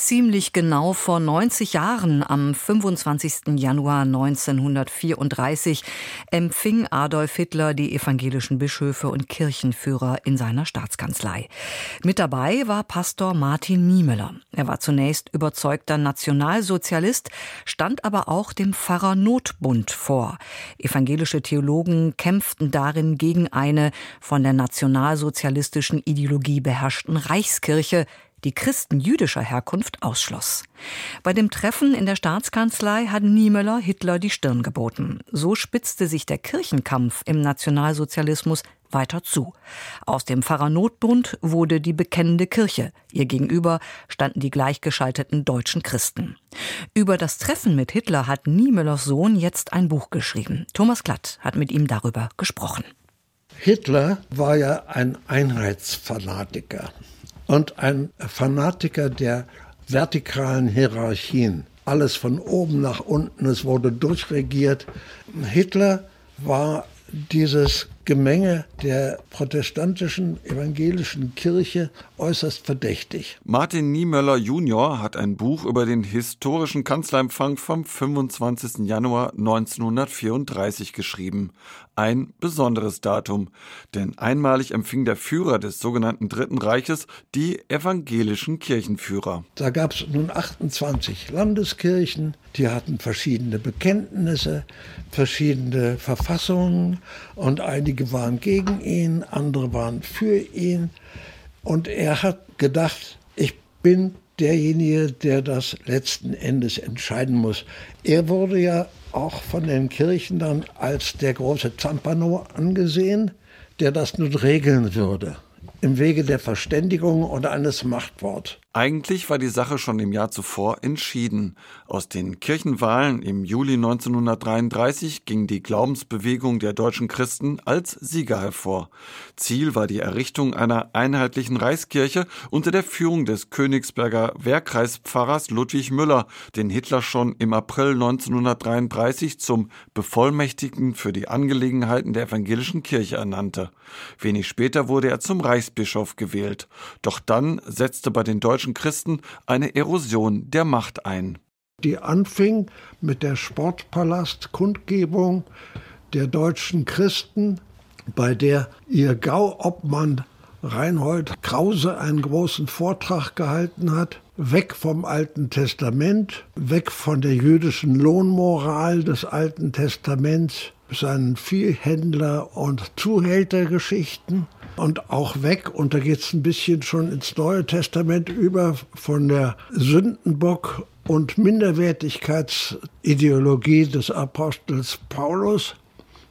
Ziemlich genau vor 90 Jahren, am 25. Januar 1934, empfing Adolf Hitler die evangelischen Bischöfe und Kirchenführer in seiner Staatskanzlei. Mit dabei war Pastor Martin Niemöller. Er war zunächst überzeugter Nationalsozialist, stand aber auch dem Pfarrer Notbund vor. Evangelische Theologen kämpften darin gegen eine von der nationalsozialistischen Ideologie beherrschten Reichskirche, die Christen jüdischer Herkunft ausschloss. Bei dem Treffen in der Staatskanzlei hat Niemöller Hitler die Stirn geboten. So spitzte sich der Kirchenkampf im Nationalsozialismus weiter zu. Aus dem Pfarrernotbund wurde die bekennende Kirche. Ihr gegenüber standen die gleichgeschalteten deutschen Christen. Über das Treffen mit Hitler hat Niemöllers Sohn jetzt ein Buch geschrieben. Thomas Glatt hat mit ihm darüber gesprochen. Hitler war ja ein Einheitsfanatiker und ein Fanatiker der vertikalen Hierarchien. Alles von oben nach unten, es wurde durchregiert. Hitler war dieses Gemenge der protestantischen evangelischen Kirche äußerst verdächtig. Martin Niemöller Junior hat ein Buch über den historischen Kanzlerempfang vom 25. Januar 1934 geschrieben. Ein besonderes Datum, denn einmalig empfing der Führer des sogenannten Dritten Reiches die evangelischen Kirchenführer. Da gab es nun 28 Landeskirchen, die hatten verschiedene Bekenntnisse, verschiedene Verfassungen und einige waren gegen ihn, andere waren für ihn. Und er hat gedacht, ich bin derjenige, der das letzten Endes entscheiden muss. Er wurde ja auch von den Kirchen dann als der große Zampano angesehen, der das nun regeln würde im Wege der Verständigung oder eines Machtworts. Eigentlich war die Sache schon im Jahr zuvor entschieden. Aus den Kirchenwahlen im Juli 1933 ging die Glaubensbewegung der deutschen Christen als Sieger hervor. Ziel war die Errichtung einer einheitlichen Reichskirche unter der Führung des Königsberger Wehrkreispfarrers Ludwig Müller, den Hitler schon im April 1933 zum Bevollmächtigten für die Angelegenheiten der evangelischen Kirche ernannte. Wenig später wurde er zum Reichsbischof gewählt. Doch dann setzte bei den deutschen Christen eine Erosion der Macht ein. Die anfing mit der Sportpalast-Kundgebung der deutschen Christen, bei der ihr Gauobmann Reinhold Krause einen großen Vortrag gehalten hat. Weg vom Alten Testament, weg von der jüdischen Lohnmoral des Alten Testaments, seinen Viehhändler- und Zuhältergeschichten und auch weg, und da geht es ein bisschen schon ins Neue Testament über, von der Sündenbock- und Minderwertigkeitsideologie des Apostels Paulus,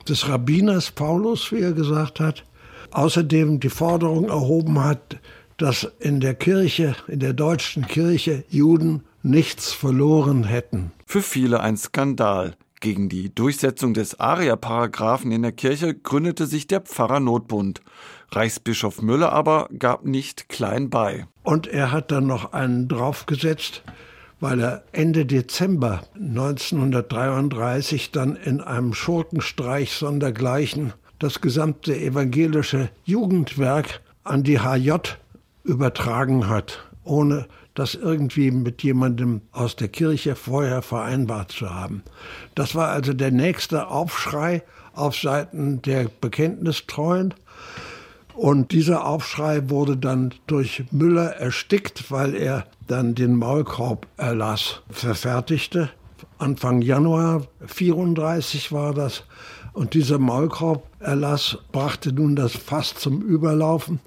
des Rabbiners Paulus, wie er gesagt hat. Außerdem die Forderung erhoben hat, dass in der Kirche, in der deutschen Kirche Juden nichts verloren hätten. Für viele ein Skandal. Gegen die Durchsetzung des Aria-Paragraphen in der Kirche gründete sich der Pfarrer Notbund. Reichsbischof Müller aber gab nicht klein bei. Und er hat dann noch einen draufgesetzt, weil er Ende Dezember 1933 dann in einem Schurkenstreich sondergleichen das gesamte evangelische Jugendwerk an die HJ übertragen hat, ohne das irgendwie mit jemandem aus der Kirche vorher vereinbart zu haben. Das war also der nächste Aufschrei auf Seiten der Bekenntnistreuen. Und dieser Aufschrei wurde dann durch Müller erstickt, weil er dann den Maulkorb-Erlass verfertigte. Anfang Januar 34 war das. Und dieser Maulkorb-Erlass brachte nun das Fass zum Überlaufen.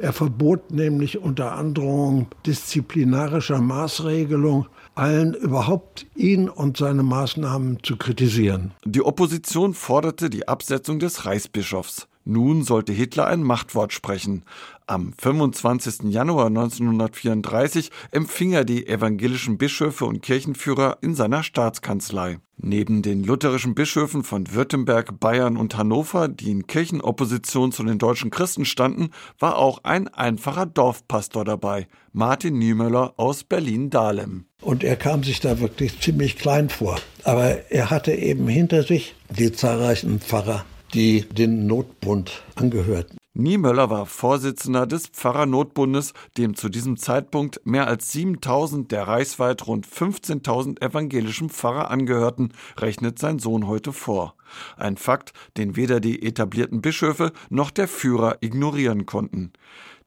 Er verbot nämlich unter Androhung disziplinarischer Maßregelung allen überhaupt ihn und seine Maßnahmen zu kritisieren. Die Opposition forderte die Absetzung des Reichsbischofs. Nun sollte Hitler ein Machtwort sprechen. Am 25. Januar 1934 empfing er die evangelischen Bischöfe und Kirchenführer in seiner Staatskanzlei. Neben den lutherischen Bischöfen von Württemberg, Bayern und Hannover, die in Kirchenopposition zu den deutschen Christen standen, war auch ein einfacher Dorfpastor dabei, Martin Niemöller aus Berlin-Dahlem. Und er kam sich da wirklich ziemlich klein vor. Aber er hatte eben hinter sich die zahlreichen Pfarrer die den Notbund angehörten. Niemöller war Vorsitzender des Pfarrernotbundes, dem zu diesem Zeitpunkt mehr als 7000 der reichsweit rund 15.000 evangelischen Pfarrer angehörten, rechnet sein Sohn heute vor. Ein Fakt, den weder die etablierten Bischöfe noch der Führer ignorieren konnten.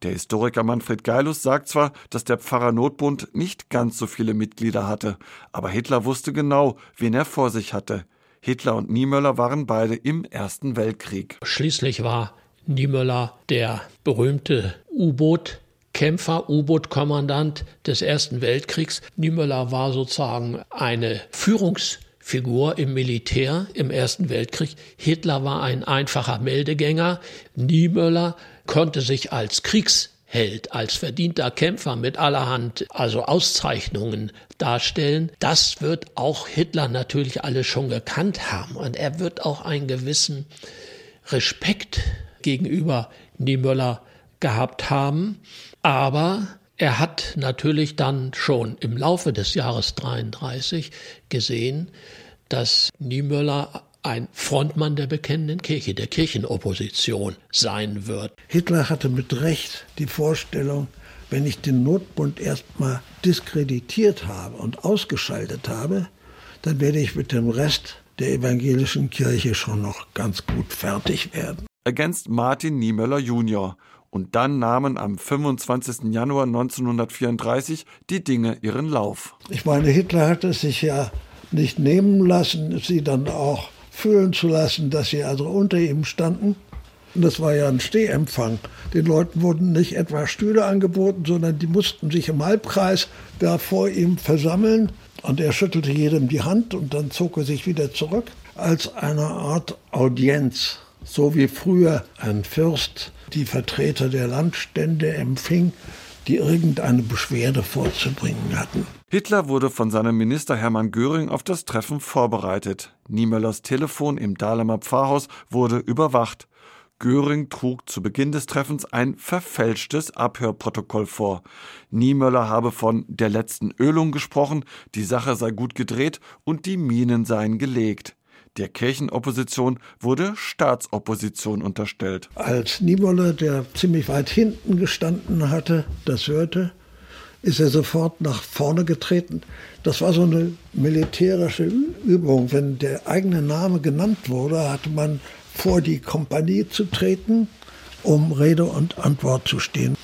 Der Historiker Manfred Geilus sagt zwar, dass der Pfarrernotbund nicht ganz so viele Mitglieder hatte, aber Hitler wusste genau, wen er vor sich hatte. Hitler und Niemöller waren beide im Ersten Weltkrieg. Schließlich war Niemöller der berühmte U-Boot Kämpfer, U-Boot-Kommandant des Ersten Weltkriegs. Niemöller war sozusagen eine Führungsfigur im Militär im Ersten Weltkrieg. Hitler war ein einfacher Meldegänger. Niemöller konnte sich als Kriegsheld, als verdienter Kämpfer mit allerhand, also Auszeichnungen darstellen. Das wird auch Hitler natürlich alle schon gekannt haben. Und er wird auch einen gewissen Respekt gegenüber Niemöller gehabt haben. Aber er hat natürlich dann schon im Laufe des Jahres 33 gesehen, dass Niemöller ein Frontmann der bekennenden Kirche, der Kirchenopposition sein wird. Hitler hatte mit Recht die Vorstellung, wenn ich den Notbund erstmal diskreditiert habe und ausgeschaltet habe, dann werde ich mit dem Rest der evangelischen Kirche schon noch ganz gut fertig werden. Ergänzt Martin Niemöller Jr. Und dann nahmen am 25. Januar 1934 die Dinge ihren Lauf. Ich meine, Hitler hat es sich ja nicht nehmen lassen, sie dann auch fühlen zu lassen, dass sie also unter ihm standen. Und das war ja ein Stehempfang. Den Leuten wurden nicht etwa Stühle angeboten, sondern die mussten sich im Halbkreis da vor ihm versammeln. Und er schüttelte jedem die Hand und dann zog er sich wieder zurück als eine Art Audienz. So wie früher ein Fürst die Vertreter der Landstände empfing, die irgendeine Beschwerde vorzubringen hatten. Hitler wurde von seinem Minister Hermann Göring auf das Treffen vorbereitet. Niemöllers Telefon im Dahlemer Pfarrhaus wurde überwacht. Göring trug zu Beginn des Treffens ein verfälschtes Abhörprotokoll vor. Niemöller habe von der letzten Ölung gesprochen, die Sache sei gut gedreht und die Minen seien gelegt. Der Kirchenopposition wurde Staatsopposition unterstellt. Als Niemöller, der ziemlich weit hinten gestanden hatte, das hörte, ist er sofort nach vorne getreten. Das war so eine militärische Übung. Wenn der eigene Name genannt wurde, hatte man vor die Kompanie zu treten, um Rede und Antwort zu stehen.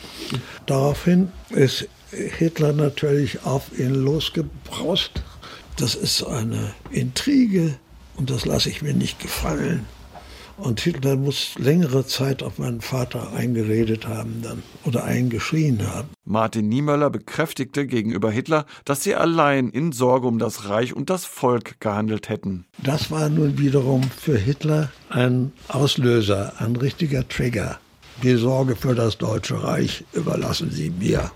Daraufhin ist Hitler natürlich auf ihn losgebraust. Das ist eine Intrige und das lasse ich mir nicht gefallen. Und Hitler muss längere Zeit auf meinen Vater eingeredet haben dann oder eingeschrien haben. Martin Niemöller bekräftigte gegenüber Hitler, dass sie allein in Sorge um das Reich und das Volk gehandelt hätten. Das war nun wiederum für Hitler ein Auslöser, ein richtiger Trigger. Die Sorge für das Deutsche Reich überlassen Sie mir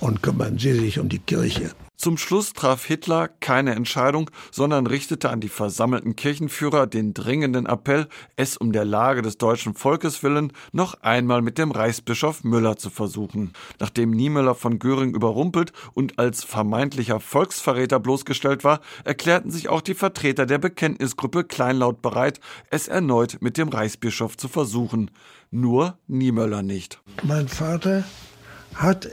und kümmern Sie sich um die Kirche. Zum Schluss traf Hitler keine Entscheidung, sondern richtete an die versammelten Kirchenführer den dringenden Appell, es um der Lage des deutschen Volkes willen noch einmal mit dem Reichsbischof Müller zu versuchen. Nachdem Niemöller von Göring überrumpelt und als vermeintlicher Volksverräter bloßgestellt war, erklärten sich auch die Vertreter der Bekenntnisgruppe kleinlaut bereit, es erneut mit dem Reichsbischof zu versuchen. Nur Niemöller nicht. Mein Vater hat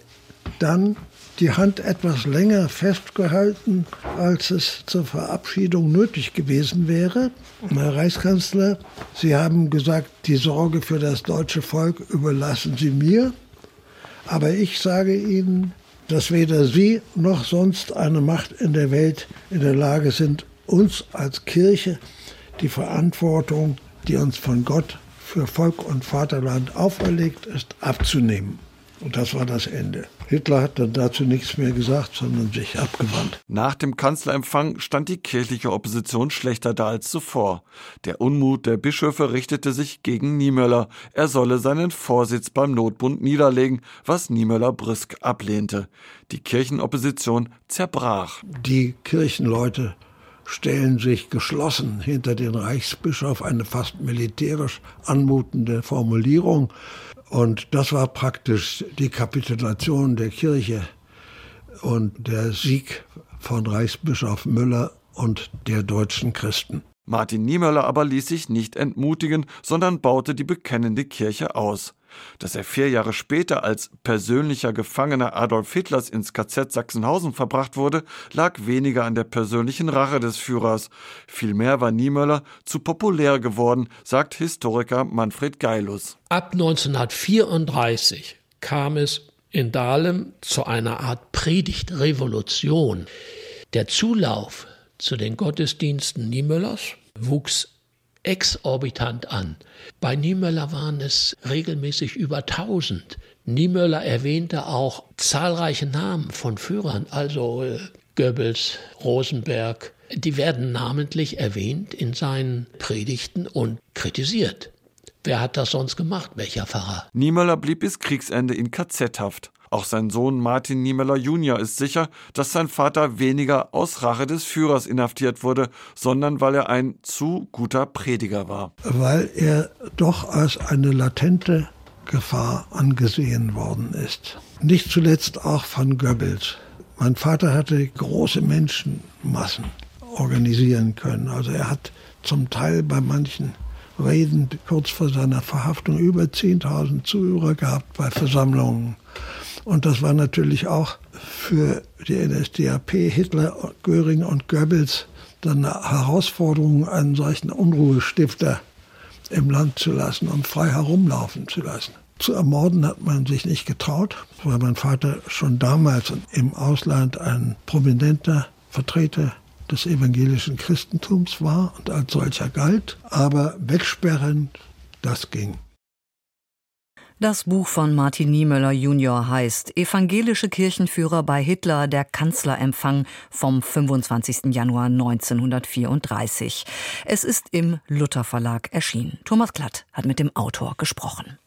dann die Hand etwas länger festgehalten, als es zur Verabschiedung nötig gewesen wäre. Herr Reichskanzler, Sie haben gesagt, die Sorge für das deutsche Volk überlassen Sie mir. Aber ich sage Ihnen, dass weder Sie noch sonst eine Macht in der Welt in der Lage sind, uns als Kirche die Verantwortung, die uns von Gott für Volk und Vaterland auferlegt ist, abzunehmen. Und das war das Ende. Hitler hat dann dazu nichts mehr gesagt, sondern sich abgewandt. Nach dem Kanzlerempfang stand die kirchliche Opposition schlechter da als zuvor. Der Unmut der Bischöfe richtete sich gegen Niemöller. Er solle seinen Vorsitz beim Notbund niederlegen, was Niemöller brüsk ablehnte. Die Kirchenopposition zerbrach. Die Kirchenleute stellen sich geschlossen hinter den Reichsbischof, eine fast militärisch anmutende Formulierung. Und das war praktisch die Kapitulation der Kirche und der Sieg von Reichsbischof Müller und der deutschen Christen. Martin Niemöller aber ließ sich nicht entmutigen, sondern baute die bekennende Kirche aus. Dass er vier Jahre später als persönlicher Gefangener Adolf Hitlers ins KZ Sachsenhausen verbracht wurde, lag weniger an der persönlichen Rache des Führers. Vielmehr war Niemöller zu populär geworden, sagt Historiker Manfred Geilus. Ab 1934 kam es in Dahlem zu einer Art Predigtrevolution. Der Zulauf zu den Gottesdiensten Niemöllers wuchs exorbitant an. Bei Niemöller waren es regelmäßig über 1000. Niemöller erwähnte auch zahlreiche Namen von Führern, also äh, Goebbels, Rosenberg. Die werden namentlich erwähnt in seinen Predigten und kritisiert. Wer hat das sonst gemacht? Welcher Pfarrer? Niemöller blieb bis Kriegsende in KZ-Haft. Auch sein Sohn Martin Niemöller Jr. ist sicher, dass sein Vater weniger aus Rache des Führers inhaftiert wurde, sondern weil er ein zu guter Prediger war. Weil er doch als eine latente Gefahr angesehen worden ist. Nicht zuletzt auch von Goebbels. Mein Vater hatte große Menschenmassen organisieren können. Also er hat zum Teil bei manchen Reden kurz vor seiner Verhaftung über 10.000 Zuhörer gehabt bei Versammlungen. Und das war natürlich auch für die NSDAP, Hitler, Göring und Goebbels dann eine Herausforderung, einen solchen Unruhestifter im Land zu lassen und frei herumlaufen zu lassen. Zu ermorden hat man sich nicht getraut, weil mein Vater schon damals im Ausland ein prominenter Vertreter des evangelischen Christentums war und als solcher galt. Aber wegsperren, das ging. Das Buch von Martin Niemöller Jr. heißt Evangelische Kirchenführer bei Hitler, der Kanzlerempfang vom 25. Januar 1934. Es ist im Luther Verlag erschienen. Thomas Klatt hat mit dem Autor gesprochen.